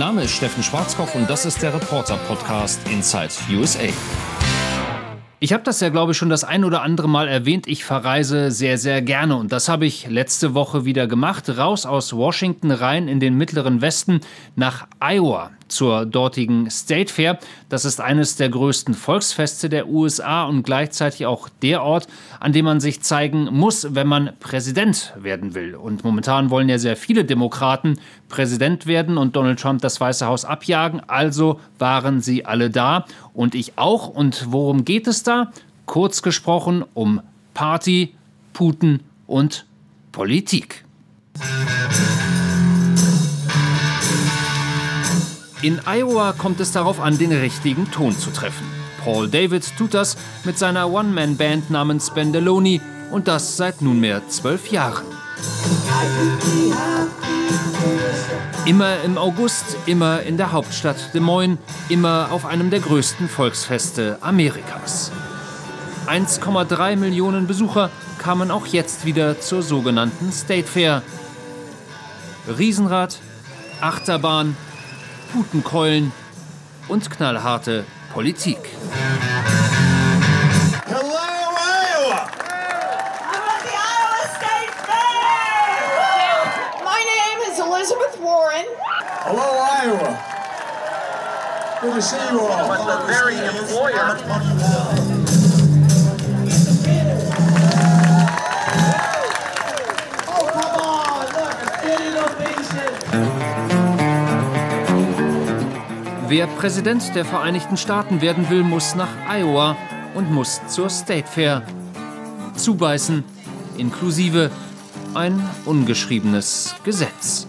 Name ist Steffen Schwarzkopf und das ist der Reporter-Podcast Inside USA. Ich habe das ja, glaube ich, schon das ein oder andere Mal erwähnt. Ich verreise sehr, sehr gerne. Und das habe ich letzte Woche wieder gemacht. Raus aus Washington rein in den mittleren Westen nach Iowa zur dortigen State Fair. Das ist eines der größten Volksfeste der USA und gleichzeitig auch der Ort, an dem man sich zeigen muss, wenn man Präsident werden will. Und momentan wollen ja sehr viele Demokraten Präsident werden und Donald Trump das Weiße Haus abjagen. Also waren sie alle da und ich auch. Und worum geht es da? Kurz gesprochen um Party, Putin und Politik. In Iowa kommt es darauf an, den richtigen Ton zu treffen. Paul David tut das mit seiner One-Man-Band namens Bendeloni und das seit nunmehr zwölf Jahren. Immer im August, immer in der Hauptstadt Des Moines, immer auf einem der größten Volksfeste Amerikas. 1,3 Millionen Besucher kamen auch jetzt wieder zur sogenannten State Fair. Riesenrad, Achterbahn, Putenkeulen und knallharte Politik. Hello, Iowa! I'm at the Iowa State Fair! My name is Elizabeth Warren. Hello, Iowa! Good to see you all. But the very employer Wer Präsident der Vereinigten Staaten werden will, muss nach Iowa und muss zur State Fair. Zubeißen, inklusive ein ungeschriebenes Gesetz.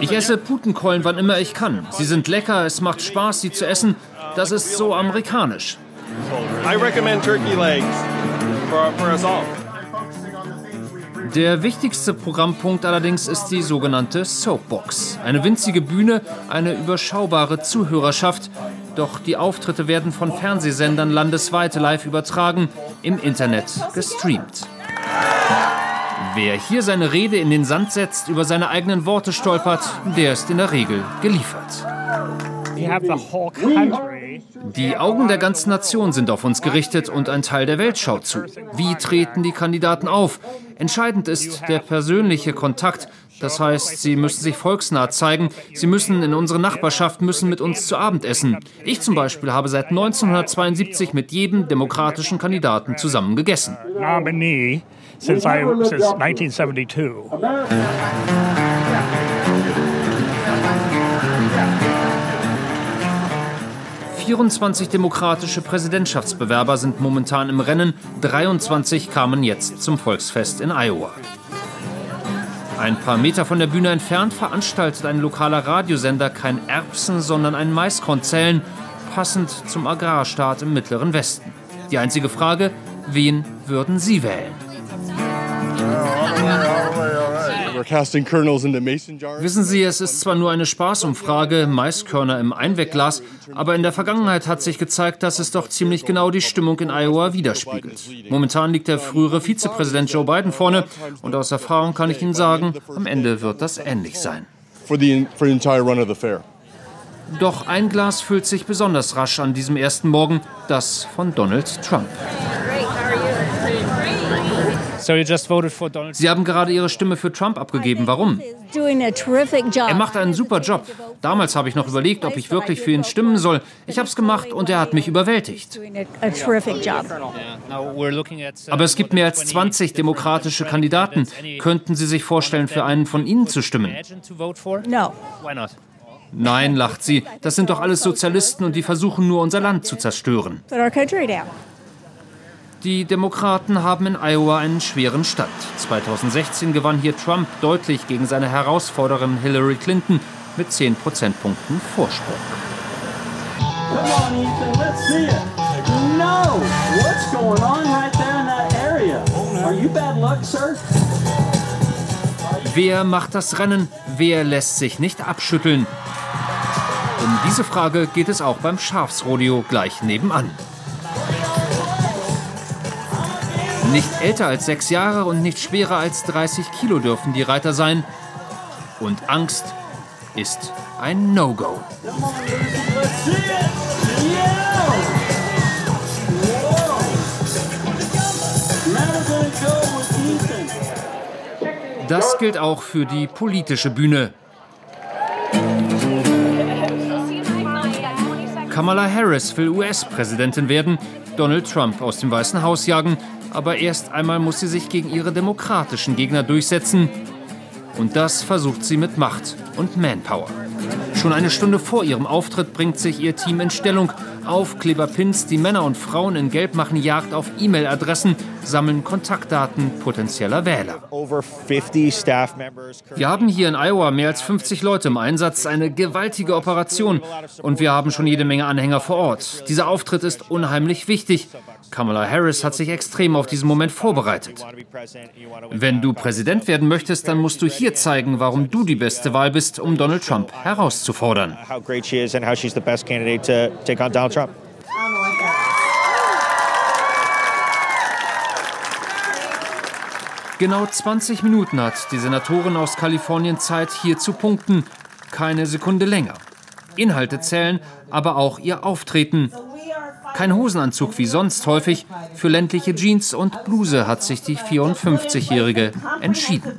Ich esse Putenkeulen, wann immer ich kann. Sie sind lecker, es macht Spaß, sie zu essen. Das ist so amerikanisch. I recommend turkey legs for, for us all. Der wichtigste Programmpunkt allerdings ist die sogenannte Soapbox. Eine winzige Bühne, eine überschaubare Zuhörerschaft. Doch die Auftritte werden von Fernsehsendern landesweit live übertragen, im Internet gestreamt. Wer hier seine Rede in den Sand setzt, über seine eigenen Worte stolpert, der ist in der Regel geliefert. You have the whole country. Die Augen der ganzen Nation sind auf uns gerichtet und ein Teil der Welt schaut zu. Wie treten die Kandidaten auf? Entscheidend ist der persönliche Kontakt. Das heißt, sie müssen sich volksnah zeigen. Sie müssen in unsere Nachbarschaft, müssen mit uns zu Abend essen. Ich zum Beispiel habe seit 1972 mit jedem demokratischen Kandidaten zusammen gegessen. Nominee since I since 1972. 24 demokratische Präsidentschaftsbewerber sind momentan im Rennen, 23 kamen jetzt zum Volksfest in Iowa. Ein paar Meter von der Bühne entfernt veranstaltet ein lokaler Radiosender kein Erbsen, sondern ein Maiskornzellen, passend zum Agrarstaat im Mittleren Westen. Die einzige Frage, wen würden Sie wählen? Wissen Sie, es ist zwar nur eine Spaßumfrage, Maiskörner im Einwegglas, aber in der Vergangenheit hat sich gezeigt, dass es doch ziemlich genau die Stimmung in Iowa widerspiegelt. Momentan liegt der frühere Vizepräsident Joe Biden vorne und aus Erfahrung kann ich Ihnen sagen, am Ende wird das ähnlich sein. Doch ein Glas füllt sich besonders rasch an diesem ersten Morgen, das von Donald Trump. So you just voted for Donald Sie haben gerade Ihre Stimme für Trump abgegeben. Warum? Er macht einen super Job. Damals habe ich noch überlegt, ob ich wirklich für ihn stimmen soll. Ich habe es gemacht und er hat mich überwältigt. Uh, Aber es gibt mehr als 20 demokratische Kandidaten. Könnten Sie sich vorstellen, für einen von ihnen zu stimmen? Nein, lacht sie. Das sind doch alles Sozialisten und die versuchen nur unser Land zu zerstören. Die Demokraten haben in Iowa einen schweren Stand. 2016 gewann hier Trump deutlich gegen seine Herausforderin Hillary Clinton mit 10 Prozentpunkten Vorsprung. Wer macht das Rennen? Wer lässt sich nicht abschütteln? Um diese Frage geht es auch beim Schafsrodeo gleich nebenan. Nicht älter als sechs Jahre und nicht schwerer als 30 Kilo dürfen die Reiter sein. Und Angst ist ein No-Go. Das gilt auch für die politische Bühne. Kamala Harris will US-Präsidentin werden, Donald Trump aus dem Weißen Haus jagen, aber erst einmal muss sie sich gegen ihre demokratischen Gegner durchsetzen. Und das versucht sie mit Macht und Manpower. Schon eine Stunde vor ihrem Auftritt bringt sich ihr Team in Stellung. Aufkleberpins, die Männer und Frauen in Gelb machen Jagd auf E-Mail-Adressen, sammeln Kontaktdaten potenzieller Wähler. Over 50 staff members. Wir haben hier in Iowa mehr als 50 Leute im Einsatz, eine gewaltige Operation und wir haben schon jede Menge Anhänger vor Ort. Dieser Auftritt ist unheimlich wichtig. Kamala Harris hat sich extrem auf diesen Moment vorbereitet. Wenn du Präsident werden möchtest, dann musst du hier zeigen, warum du die beste Wahl bist, um Donald Trump herauszufordern. Trump. Genau 20 Minuten hat die Senatorin aus Kalifornien Zeit, hier zu punkten. Keine Sekunde länger. Inhalte zählen, aber auch ihr Auftreten. Kein Hosenanzug wie sonst häufig. Für ländliche Jeans und Bluse hat sich die 54-Jährige entschieden.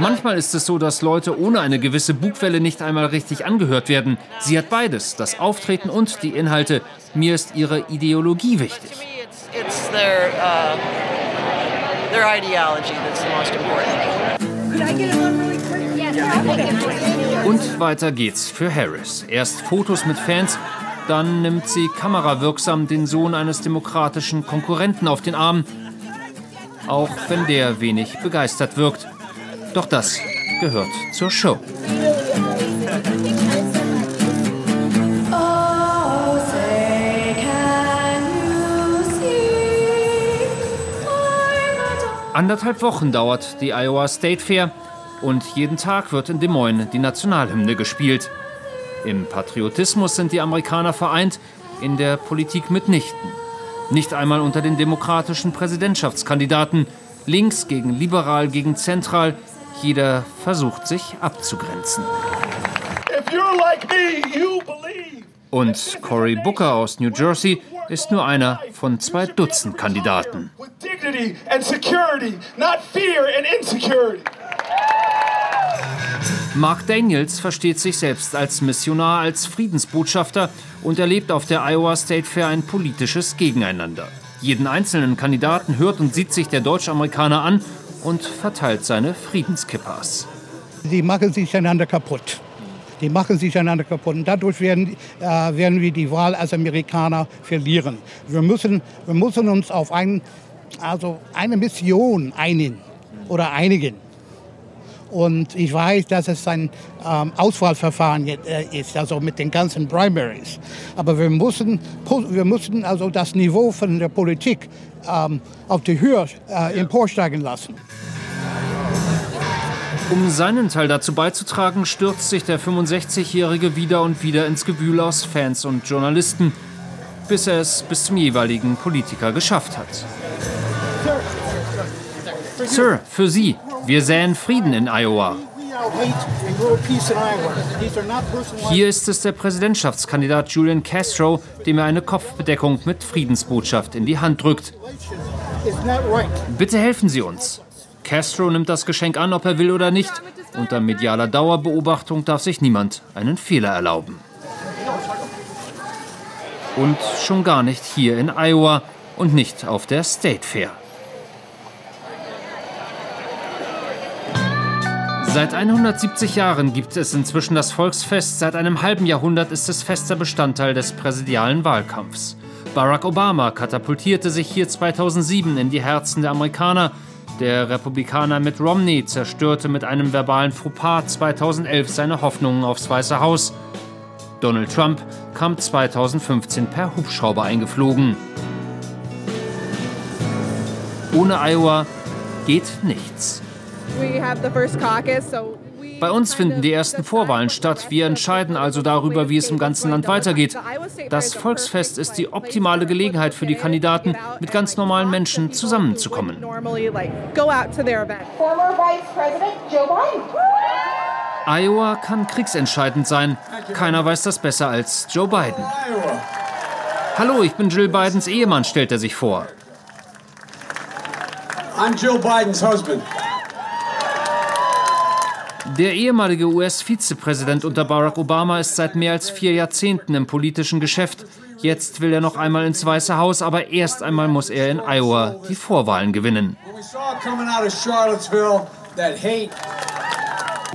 Manchmal ist es so, dass Leute ohne eine gewisse Bugwelle nicht einmal richtig angehört werden. Sie hat beides, das Auftreten und die Inhalte. Mir ist ihre Ideologie wichtig. It's, it's their, their ideology that's the most important. Und weiter geht's für Harris. Erst Fotos mit Fans, dann nimmt sie kamerawirksam den Sohn eines demokratischen Konkurrenten auf den Arm, auch wenn der wenig begeistert wirkt. Doch das gehört zur Show. Anderthalb Wochen dauert die Iowa State Fair und jeden Tag wird in Des Moines die Nationalhymne gespielt. Im Patriotismus sind die Amerikaner vereint, in der Politik mitnichten. Nicht einmal unter den demokratischen Präsidentschaftskandidaten, links gegen liberal gegen zentral, jeder versucht sich abzugrenzen. Und Cory Booker aus New Jersey ist nur einer von zwei Dutzend Kandidaten. Mark Daniels versteht sich selbst als Missionar, als Friedensbotschafter und erlebt auf der Iowa State Fair ein politisches Gegeneinander. Jeden einzelnen Kandidaten hört und sieht sich der Deutsch-Amerikaner an und verteilt seine Friedenskippers. Die machen sich einander kaputt. Die machen sich einander kaputt. Und dadurch werden, äh, werden wir die Wahl als Amerikaner verlieren. Wir müssen, wir müssen uns auf ein, also eine Mission einigen oder einigen. Und ich weiß, dass es ein ähm, Auswahlverfahren äh, ist, also mit den ganzen Primaries. Aber wir müssen, wir müssen also das Niveau von der Politik ähm, auf die Höhe äh, emporsteigen lassen. Um seinen Teil dazu beizutragen, stürzt sich der 65-Jährige wieder und wieder ins Gewühl aus Fans und Journalisten, bis er es bis zum jeweiligen Politiker geschafft hat. Sir, für Sie. Wir säen Frieden in Iowa. Hier ist es der Präsidentschaftskandidat Julian Castro, dem er eine Kopfbedeckung mit Friedensbotschaft in die Hand drückt. Bitte helfen Sie uns. Castro nimmt das Geschenk an, ob er will oder nicht. Unter medialer Dauerbeobachtung darf sich niemand einen Fehler erlauben. Und schon gar nicht hier in Iowa und nicht auf der State Fair. Seit 170 Jahren gibt es inzwischen das Volksfest. Seit einem halben Jahrhundert ist es fester Bestandteil des präsidialen Wahlkampfs. Barack Obama katapultierte sich hier 2007 in die Herzen der Amerikaner. Der Republikaner Mitt Romney zerstörte mit einem verbalen Fauxpas 2011 seine Hoffnungen aufs Weiße Haus. Donald Trump kam 2015 per Hubschrauber eingeflogen. Ohne Iowa geht nichts. Bei uns finden die ersten Vorwahlen statt. Wir entscheiden also darüber, wie es im ganzen Land weitergeht. Das Volksfest ist die optimale Gelegenheit für die Kandidaten, mit ganz normalen Menschen zusammenzukommen. Former Vice President Joe Biden. Iowa kann kriegsentscheidend sein. Keiner weiß das besser als Joe Biden. Hallo, ich bin Jill Bidens Ehemann, stellt er sich vor. I'm Jill Biden's husband. Der ehemalige US-Vizepräsident unter Barack Obama ist seit mehr als vier Jahrzehnten im politischen Geschäft. Jetzt will er noch einmal ins Weiße Haus, aber erst einmal muss er in Iowa die Vorwahlen gewinnen.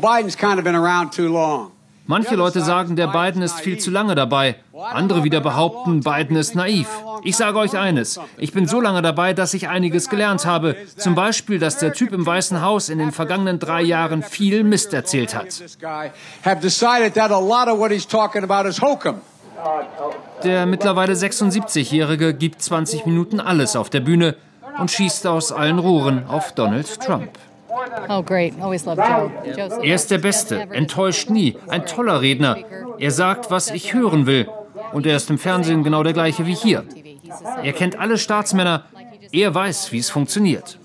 Biden's kind of been around too long. Manche Leute sagen, der Biden ist viel zu lange dabei. Andere wieder behaupten, Biden ist naiv. Ich sage euch eines, ich bin so lange dabei, dass ich einiges gelernt habe. Zum Beispiel, dass der Typ im Weißen Haus in den vergangenen drei Jahren viel Mist erzählt hat. Der mittlerweile 76-Jährige gibt 20 Minuten alles auf der Bühne und schießt aus allen Rohren auf Donald Trump. Oh, great. Always loved Joe. Joe's Er ist der Beste, enttäuscht nie, ein toller Redner. Er sagt, was ich hören will. Und er ist im Fernsehen genau der gleiche wie hier. Er kennt alle Staatsmänner. Er weiß, wie es funktioniert.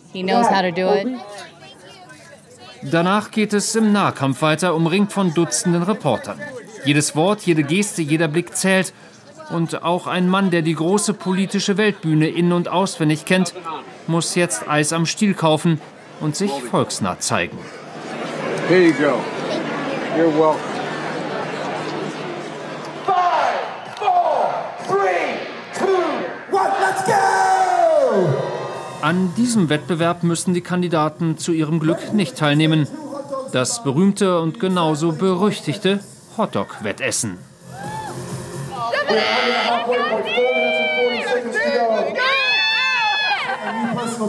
Danach geht es im Nahkampf weiter, umringt von Dutzenden Reportern. Jedes Wort, jede Geste, jeder Blick zählt. Und auch ein Mann, der die große politische Weltbühne in- und auswendig kennt, muss jetzt Eis am Stiel kaufen und sich volksnah zeigen. Here you go. You're welcome. An diesem Wettbewerb müssen die Kandidaten zu ihrem Glück nicht teilnehmen. Das berühmte und genauso berüchtigte Hotdog-Wettessen.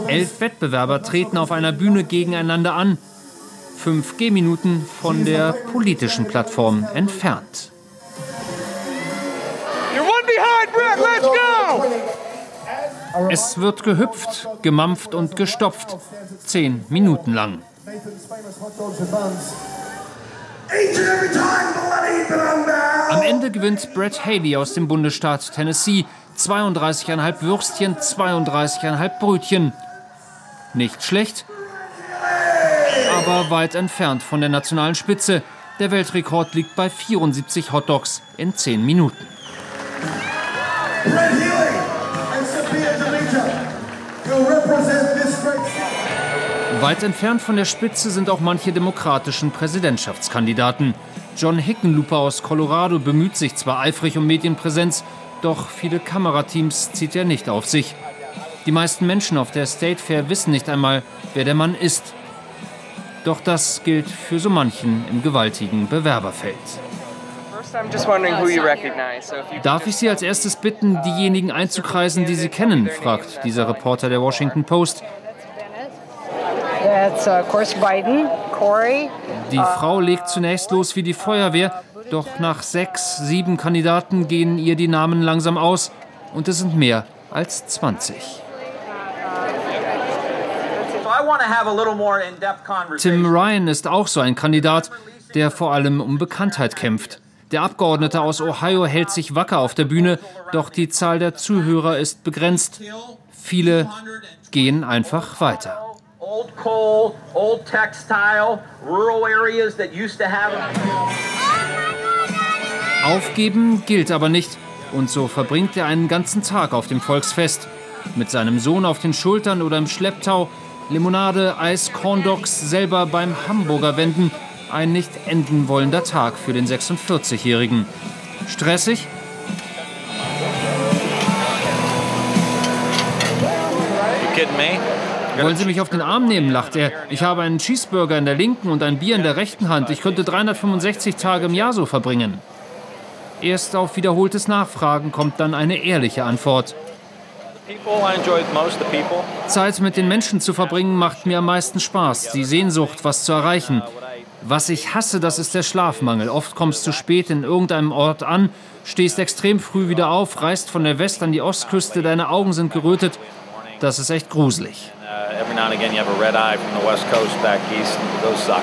Elf Wettbewerber treten auf einer Bühne gegeneinander an. Fünf Gehminuten von der politischen Plattform entfernt. Es wird gehüpft, gemampft und gestopft. Zehn Minuten lang. Am Ende gewinnt Brett Haley aus dem Bundesstaat Tennessee. 32,5 Würstchen, 32,5 Brötchen. Nicht schlecht, aber weit entfernt von der nationalen Spitze. Der Weltrekord liegt bei 74 Hotdogs in 10 Minuten. Weit entfernt von der Spitze sind auch manche demokratischen Präsidentschaftskandidaten. John Hickenlooper aus Colorado bemüht sich zwar eifrig um Medienpräsenz, doch viele Kamerateams zieht er nicht auf sich. Die meisten Menschen auf der State Fair wissen nicht einmal, wer der Mann ist. Doch das gilt für so manchen im gewaltigen Bewerberfeld. Darf ich Sie als erstes bitten, diejenigen einzukreisen, die Sie kennen? fragt dieser Reporter der Washington Post. Uh. Die Frau legt zunächst los wie die Feuerwehr, doch nach sechs, sieben Kandidaten gehen ihr die Namen langsam aus und es sind mehr als 20. Tim Ryan ist auch so ein Kandidat, der vor allem um Bekanntheit kämpft. Der Abgeordnete aus Ohio hält sich wacker auf der Bühne, doch die Zahl der Zuhörer ist begrenzt. Viele gehen einfach weiter. Old coal, old textile, rural areas that used to have Aufgeben gilt aber nicht. Und so verbringt er einen ganzen Tag auf dem Volksfest. Mit seinem Sohn auf den Schultern oder im Schlepptau. Limonade, Eis, Corndogs, selber beim Hamburger wenden. Ein nicht enden wollender Tag für den 46-Jährigen. Stressig? Wollen Sie mich auf den Arm nehmen, lacht er. Ich habe einen Cheeseburger in der linken und ein Bier in der rechten Hand. Ich könnte 365 Tage im Jahr so verbringen. Erst auf wiederholtes Nachfragen kommt dann eine ehrliche Antwort. Zeit mit den Menschen zu verbringen macht mir am meisten Spaß. Die Sehnsucht, was zu erreichen. Was ich hasse, das ist der Schlafmangel. Oft kommst du spät in irgendeinem Ort an, stehst extrem früh wieder auf, reist von der West- an die Ostküste, deine Augen sind gerötet. Das ist echt gruselig. Uh, every now and again, you have a red eye from the west coast back east. Those suck.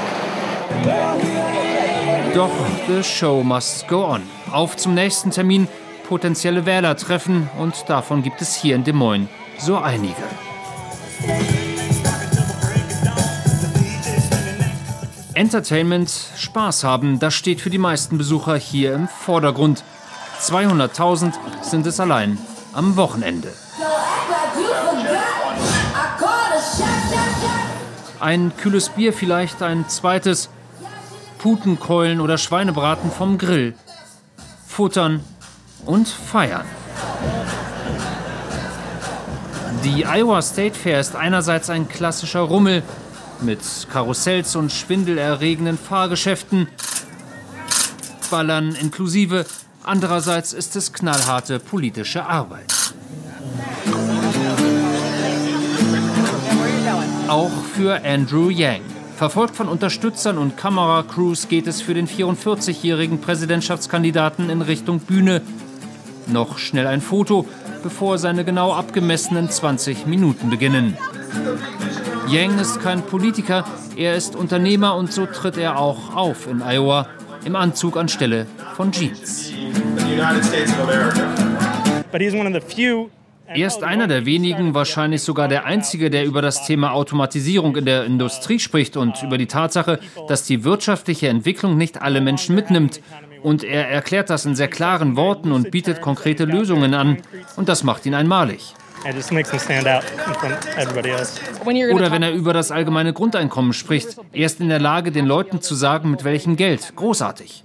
Doch the show must go on. Auf zum nächsten Termin, potenzielle Wähler treffen und davon gibt es hier in Des Moines so einige. Entertainment, Spaß haben, das steht für die meisten Besucher hier im Vordergrund. 200.000 sind es allein am Wochenende. Ein kühles Bier vielleicht, ein zweites. Putenkeulen oder Schweinebraten vom Grill. Futtern und feiern. Die Iowa State Fair ist einerseits ein klassischer Rummel mit Karussells und schwindelerregenden Fahrgeschäften, Ballern inklusive. Andererseits ist es knallharte politische Arbeit. Auch für Andrew Yang. Verfolgt von Unterstützern und Kameracrews geht es für den 44-jährigen Präsidentschaftskandidaten in Richtung Bühne. Noch schnell ein Foto, bevor seine genau abgemessenen 20 Minuten beginnen. Yang ist kein Politiker, er ist Unternehmer und so tritt er auch auf in Iowa im Anzug anstelle von Jeans. Er ist einer der wenigen, wahrscheinlich sogar der einzige, der über das Thema Automatisierung in der Industrie spricht und über die Tatsache, dass die wirtschaftliche Entwicklung nicht alle Menschen mitnimmt. Und er erklärt das in sehr klaren Worten und bietet konkrete Lösungen an. Und das macht ihn einmalig. Oder wenn er über das allgemeine Grundeinkommen spricht. Er ist in der Lage, den Leuten zu sagen, mit welchem Geld. Großartig.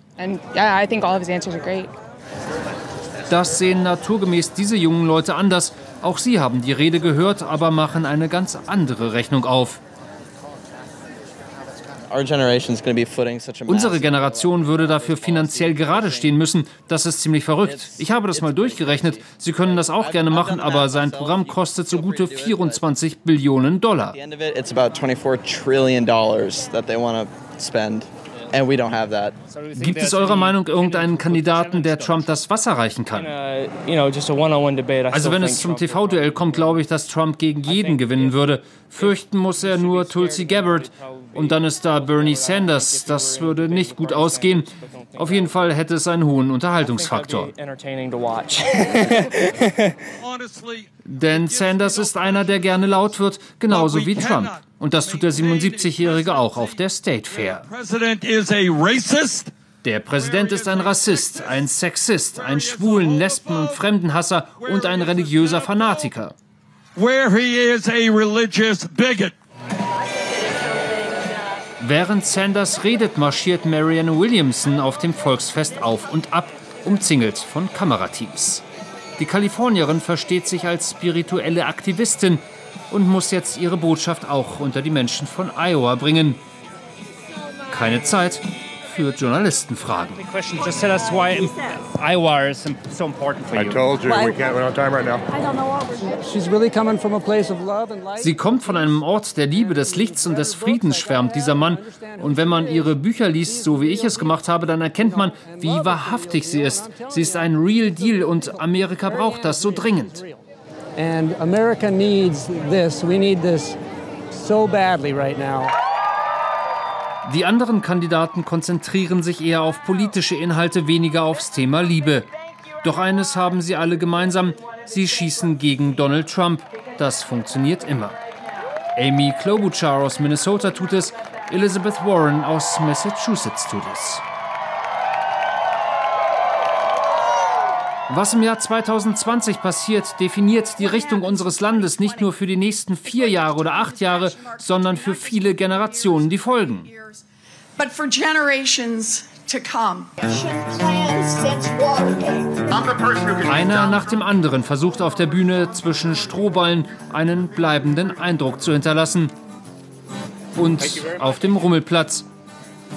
Das sehen naturgemäß diese jungen Leute anders. Auch sie haben die Rede gehört, aber machen eine ganz andere Rechnung auf. Unsere Generation würde dafür finanziell gerade stehen müssen. Das ist ziemlich verrückt. Ich habe das mal durchgerechnet. Sie können das auch gerne machen, aber sein Programm kostet so gute 24 Billionen Dollar. Gibt es eurer Meinung irgendeinen Kandidaten, der Trump das Wasser reichen kann? Also wenn es zum TV-Duell kommt, glaube ich, dass Trump gegen jeden gewinnen würde. Fürchten muss er nur Tulsi Gabbard. Und dann ist da Bernie Sanders. Das würde nicht gut ausgehen. Auf jeden Fall hätte es einen hohen Unterhaltungsfaktor. Denn Sanders ist einer, der gerne laut wird, genauso wie Trump. Und das tut der 77-Jährige auch auf der State Fair. Der Präsident ist ein Rassist, ein Sexist, ein Schwulen, Lesben- und Fremdenhasser und ein religiöser Fanatiker. Während Sanders redet, marschiert Marianne Williamson auf dem Volksfest auf und ab, umzingelt von Kamerateams. Die Kalifornierin versteht sich als spirituelle Aktivistin und muss jetzt ihre Botschaft auch unter die Menschen von Iowa bringen. Keine Zeit für Journalistenfragen. Iowa is so important for you. I told you we can't. We don't have time right now. She's really coming from a place of love and light. Sie kommt von einem Ort der Liebe, des Lichts und des Friedens, schwärmt dieser Mann. Und wenn man ihre Bücher liest, so wie ich es gemacht habe, dann erkennt man, wie wahrhaftig sie ist. Sie ist ein Real Deal und Amerika braucht das so dringend. And America needs this. We need this so badly right now. Die anderen Kandidaten konzentrieren sich eher auf politische Inhalte, weniger aufs Thema Liebe. Doch eines haben sie alle gemeinsam, sie schießen gegen Donald Trump. Das funktioniert immer. Amy Klobuchar aus Minnesota tut es, Elizabeth Warren aus Massachusetts tut es. Was im Jahr 2020 passiert, definiert die Richtung unseres Landes nicht nur für die nächsten vier Jahre oder acht Jahre, sondern für viele Generationen, die folgen. But for generations to come. Einer nach dem anderen versucht auf der Bühne zwischen Strohballen einen bleibenden Eindruck zu hinterlassen. Und auf dem Rummelplatz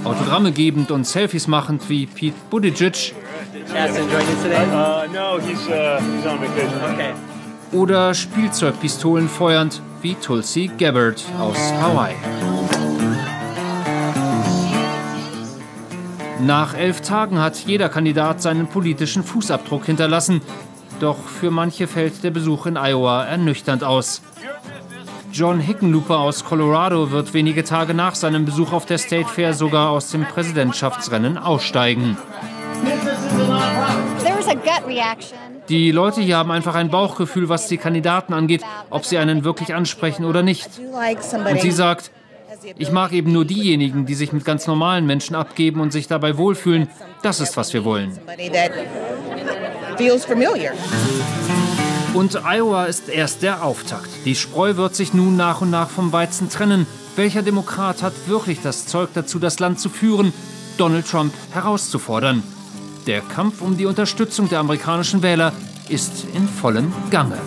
Autogramme gebend und Selfies machend wie Pete Buttigieg oder Spielzeugpistolen feuernd wie Tulsi Gabbard aus Hawaii. Nach elf Tagen hat jeder Kandidat seinen politischen Fußabdruck hinterlassen. Doch für manche fällt der Besuch in Iowa ernüchternd aus. John Hickenlooper aus Colorado wird wenige Tage nach seinem Besuch auf der State Fair sogar aus dem Präsidentschaftsrennen aussteigen. Die Leute hier haben einfach ein Bauchgefühl, was die Kandidaten angeht, ob sie einen wirklich ansprechen oder nicht. Und sie sagt, ich mag eben nur diejenigen, die sich mit ganz normalen Menschen abgeben und sich dabei wohlfühlen. Das ist, was wir wollen. Und Iowa ist erst der Auftakt. Die Spreu wird sich nun nach und nach vom Weizen trennen. Welcher Demokrat hat wirklich das Zeug dazu, das Land zu führen, Donald Trump herauszufordern? Der Kampf um die Unterstützung der amerikanischen Wähler ist in vollem Gange.